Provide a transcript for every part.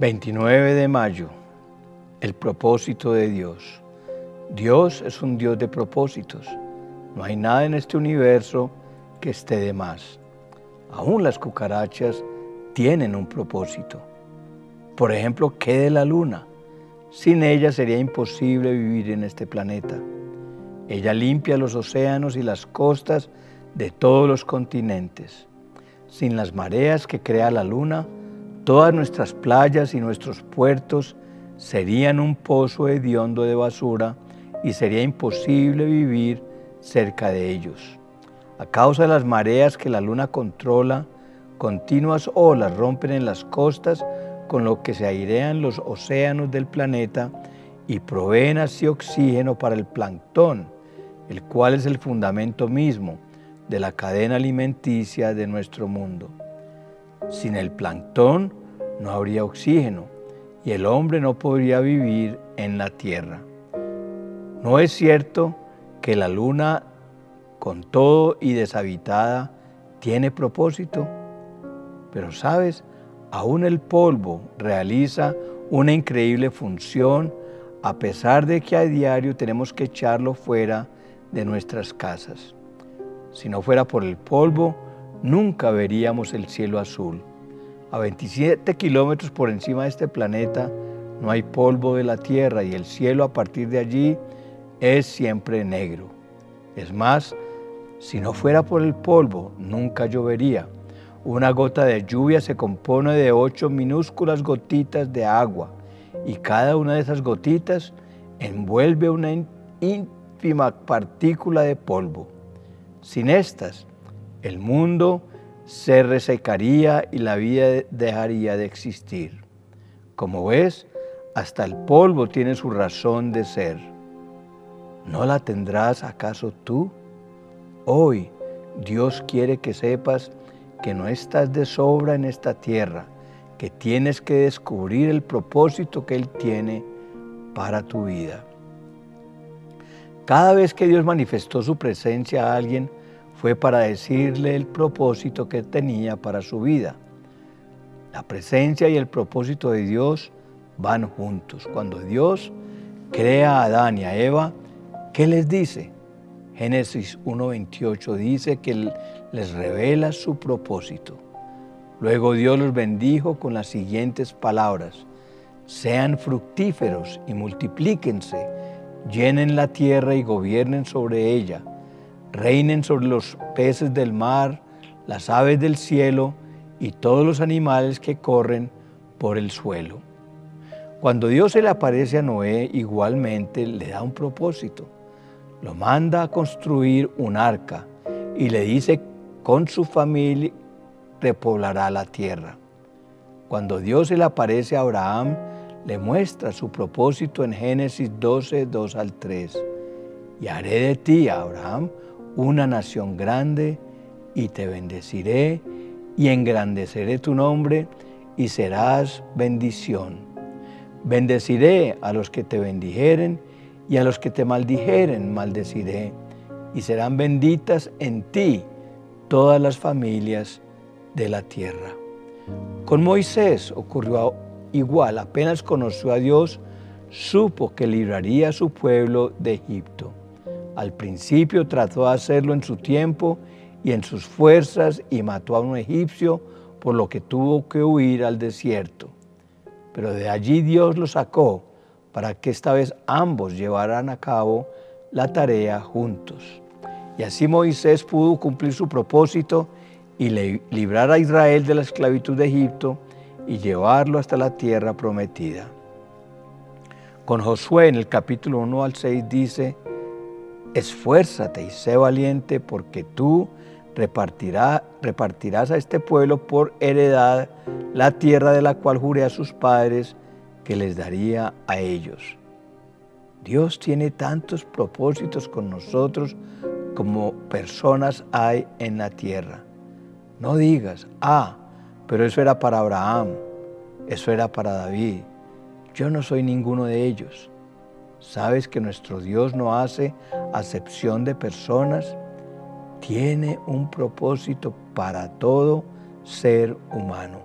29 de mayo, el propósito de Dios. Dios es un Dios de propósitos. No hay nada en este universo que esté de más. Aún las cucarachas tienen un propósito. Por ejemplo, ¿qué de la luna? Sin ella sería imposible vivir en este planeta. Ella limpia los océanos y las costas de todos los continentes. Sin las mareas que crea la luna, Todas nuestras playas y nuestros puertos serían un pozo hediondo de basura y sería imposible vivir cerca de ellos. A causa de las mareas que la luna controla, continuas olas rompen en las costas con lo que se airean los océanos del planeta y proveen así oxígeno para el plancton, el cual es el fundamento mismo de la cadena alimenticia de nuestro mundo. Sin el plancton no habría oxígeno y el hombre no podría vivir en la tierra. No es cierto que la luna, con todo y deshabitada, tiene propósito, pero sabes, aún el polvo realiza una increíble función a pesar de que a diario tenemos que echarlo fuera de nuestras casas. Si no fuera por el polvo, nunca veríamos el cielo azul. A 27 kilómetros por encima de este planeta no hay polvo de la tierra y el cielo a partir de allí es siempre negro. Es más, si no fuera por el polvo, nunca llovería. Una gota de lluvia se compone de ocho minúsculas gotitas de agua y cada una de esas gotitas envuelve una ínfima partícula de polvo. Sin estas, el mundo se resecaría y la vida dejaría de existir. Como ves, hasta el polvo tiene su razón de ser. ¿No la tendrás acaso tú? Hoy Dios quiere que sepas que no estás de sobra en esta tierra, que tienes que descubrir el propósito que Él tiene para tu vida. Cada vez que Dios manifestó su presencia a alguien, fue para decirle el propósito que tenía para su vida. La presencia y el propósito de Dios van juntos. Cuando Dios crea a Adán y a Eva, ¿qué les dice? Génesis 1.28 dice que les revela su propósito. Luego Dios los bendijo con las siguientes palabras. Sean fructíferos y multiplíquense, llenen la tierra y gobiernen sobre ella reinen sobre los peces del mar, las aves del cielo y todos los animales que corren por el suelo. Cuando Dios se le aparece a Noé, igualmente le da un propósito. Lo manda a construir un arca y le dice con su familia repoblará la tierra. Cuando Dios se le aparece a Abraham, le muestra su propósito en Génesis 12, 2 al 3. Y haré de ti, Abraham, una nación grande y te bendeciré y engrandeceré tu nombre y serás bendición. Bendeciré a los que te bendijeren y a los que te maldijeren maldeciré y serán benditas en ti todas las familias de la tierra. Con Moisés ocurrió igual, apenas conoció a Dios, supo que libraría a su pueblo de Egipto. Al principio trató de hacerlo en su tiempo y en sus fuerzas y mató a un egipcio, por lo que tuvo que huir al desierto. Pero de allí Dios lo sacó para que esta vez ambos llevaran a cabo la tarea juntos. Y así Moisés pudo cumplir su propósito y librar a Israel de la esclavitud de Egipto y llevarlo hasta la tierra prometida. Con Josué en el capítulo 1 al 6 dice, esfuérzate y sé valiente porque tú repartirás a este pueblo por heredad la tierra de la cual juré a sus padres que les daría a ellos. Dios tiene tantos propósitos con nosotros como personas hay en la tierra. No digas, ah, pero eso era para Abraham, eso era para David. Yo no soy ninguno de ellos. ¿Sabes que nuestro Dios no hace acepción de personas? Tiene un propósito para todo ser humano.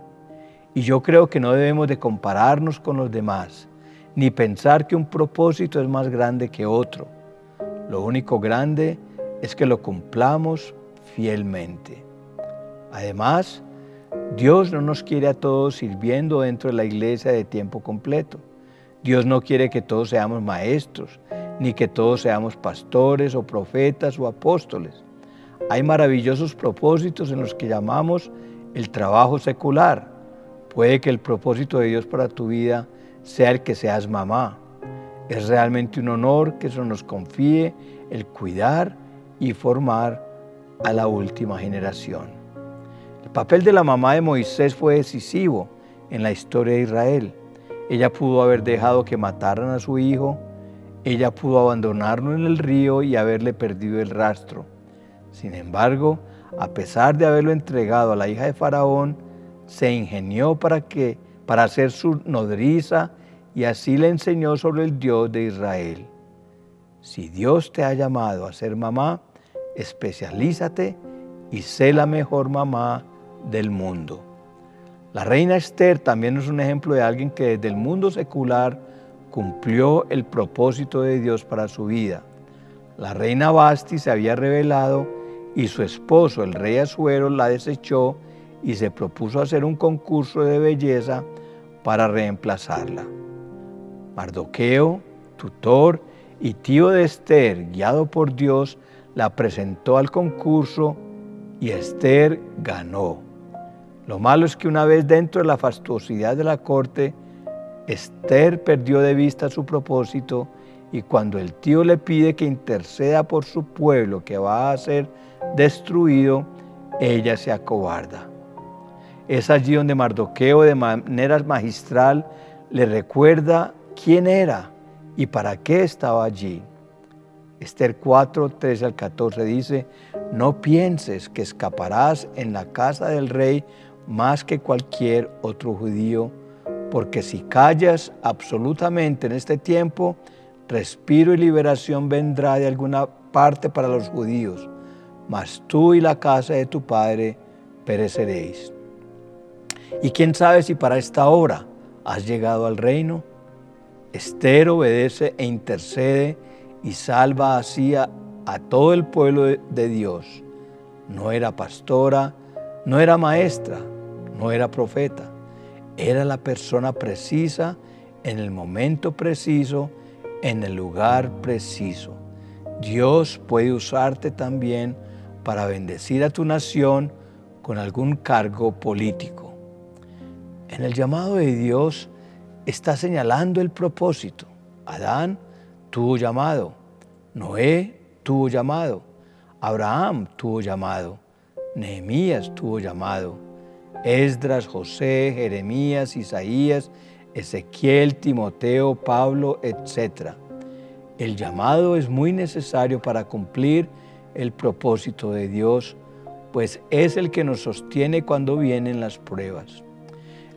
Y yo creo que no debemos de compararnos con los demás, ni pensar que un propósito es más grande que otro. Lo único grande es que lo cumplamos fielmente. Además, Dios no nos quiere a todos sirviendo dentro de la iglesia de tiempo completo. Dios no quiere que todos seamos maestros, ni que todos seamos pastores o profetas o apóstoles. Hay maravillosos propósitos en los que llamamos el trabajo secular. Puede que el propósito de Dios para tu vida sea el que seas mamá. Es realmente un honor que se nos confíe el cuidar y formar a la última generación. El papel de la mamá de Moisés fue decisivo en la historia de Israel. Ella pudo haber dejado que mataran a su hijo, ella pudo abandonarlo en el río y haberle perdido el rastro. Sin embargo, a pesar de haberlo entregado a la hija de Faraón, se ingenió para que para ser su nodriza y así le enseñó sobre el Dios de Israel. Si Dios te ha llamado a ser mamá, especialízate y sé la mejor mamá del mundo. La reina Esther también es un ejemplo de alguien que desde el mundo secular cumplió el propósito de Dios para su vida. La reina Basti se había revelado y su esposo, el rey Azuero, la desechó y se propuso hacer un concurso de belleza para reemplazarla. Mardoqueo, tutor y tío de Esther, guiado por Dios, la presentó al concurso y Esther ganó. Lo malo es que una vez dentro de la fastuosidad de la corte, Esther perdió de vista su propósito y cuando el tío le pide que interceda por su pueblo que va a ser destruido, ella se acobarda. Es allí donde Mardoqueo de manera magistral le recuerda quién era y para qué estaba allí. Esther 4, 13 al 14 dice, no pienses que escaparás en la casa del rey más que cualquier otro judío, porque si callas absolutamente en este tiempo, respiro y liberación vendrá de alguna parte para los judíos, mas tú y la casa de tu padre pereceréis. Y quién sabe si para esta hora has llegado al reino. Esther obedece e intercede y salva así a, todo el pueblo de Dios. No era pastora, no era maestra, no era profeta, era la persona precisa en el momento preciso, en el lugar preciso. Dios puede usarte también para bendecir a tu nación con algún cargo político. En el llamado de Dios está señalando el propósito. Adán tuvo llamado, Noé tuvo llamado, Abraham tuvo llamado, Nehemías tuvo llamado. Esdras, José, Jeremías, Isaías, Ezequiel, Timoteo, Pablo, etc. El llamado es muy necesario para cumplir el propósito de Dios, pues es el que nos sostiene cuando vienen las pruebas.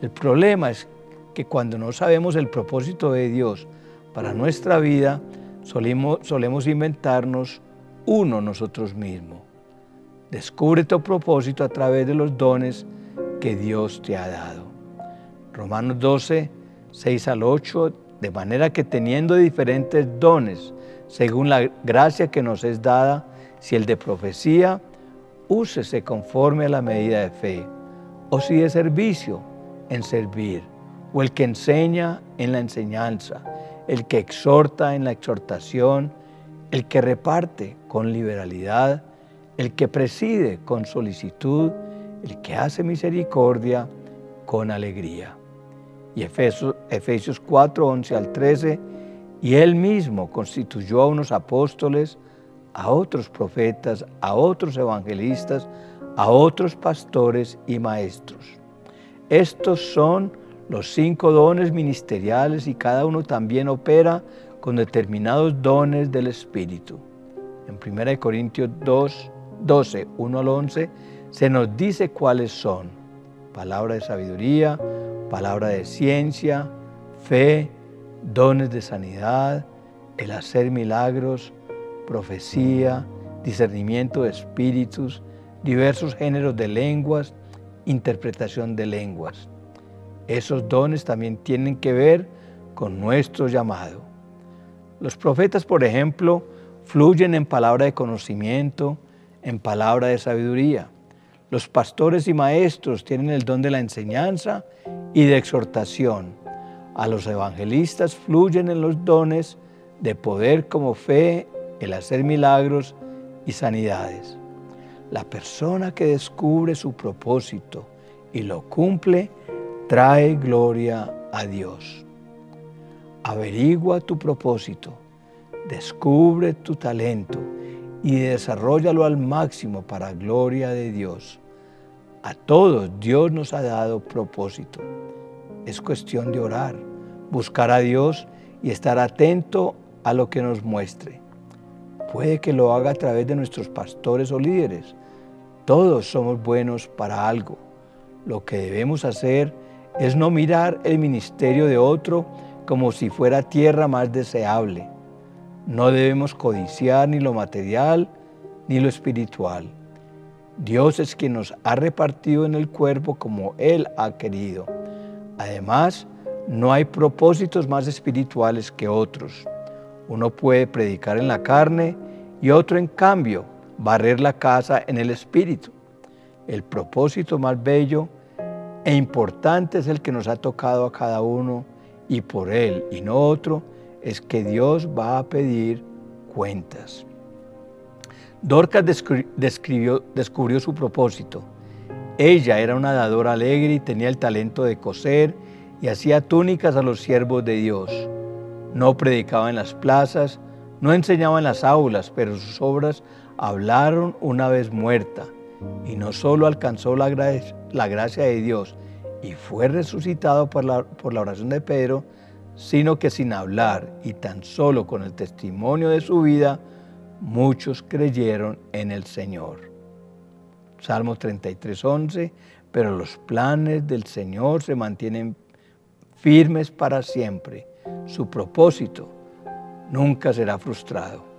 El problema es que cuando no sabemos el propósito de Dios para nuestra vida, solemos, solemos inventarnos uno nosotros mismos. Descubre tu propósito a través de los dones que Dios te ha dado. Romanos 12, 6 al 8, de manera que teniendo diferentes dones, según la gracia que nos es dada, si el de profecía, úsese conforme a la medida de fe, o si de servicio, en servir, o el que enseña en la enseñanza, el que exhorta en la exhortación, el que reparte con liberalidad, el que preside con solicitud, el que hace misericordia con alegría. Y Efesios, Efesios 4, 11 al 13, y él mismo constituyó a unos apóstoles, a otros profetas, a otros evangelistas, a otros pastores y maestros. Estos son los cinco dones ministeriales y cada uno también opera con determinados dones del Espíritu. En 1 Corintios 2, 12, 1 al 11, se nos dice cuáles son. Palabra de sabiduría, palabra de ciencia, fe, dones de sanidad, el hacer milagros, profecía, discernimiento de espíritus, diversos géneros de lenguas, interpretación de lenguas. Esos dones también tienen que ver con nuestro llamado. Los profetas, por ejemplo, fluyen en palabra de conocimiento, en palabra de sabiduría. Los pastores y maestros tienen el don de la enseñanza y de exhortación. A los evangelistas fluyen en los dones de poder como fe, el hacer milagros y sanidades. La persona que descubre su propósito y lo cumple, trae gloria a Dios. Averigua tu propósito, descubre tu talento y desarrollalo al máximo para gloria de Dios. A todos Dios nos ha dado propósito. Es cuestión de orar, buscar a Dios y estar atento a lo que nos muestre. Puede que lo haga a través de nuestros pastores o líderes. Todos somos buenos para algo. Lo que debemos hacer es no mirar el ministerio de otro como si fuera tierra más deseable. No debemos codiciar ni lo material ni lo espiritual. Dios es quien nos ha repartido en el cuerpo como Él ha querido. Además, no hay propósitos más espirituales que otros. Uno puede predicar en la carne y otro, en cambio, barrer la casa en el espíritu. El propósito más bello e importante es el que nos ha tocado a cada uno y por él y no otro, es que Dios va a pedir cuentas. Dorcas descubrió su propósito. Ella era una dadora alegre y tenía el talento de coser y hacía túnicas a los siervos de Dios. No predicaba en las plazas, no enseñaba en las aulas, pero sus obras hablaron una vez muerta y no solo alcanzó la, la gracia de Dios y fue resucitado por la, por la oración de Pedro, sino que sin hablar y tan solo con el testimonio de su vida, muchos creyeron en el Señor. Salmo 33, 11, pero los planes del Señor se mantienen firmes para siempre. Su propósito nunca será frustrado.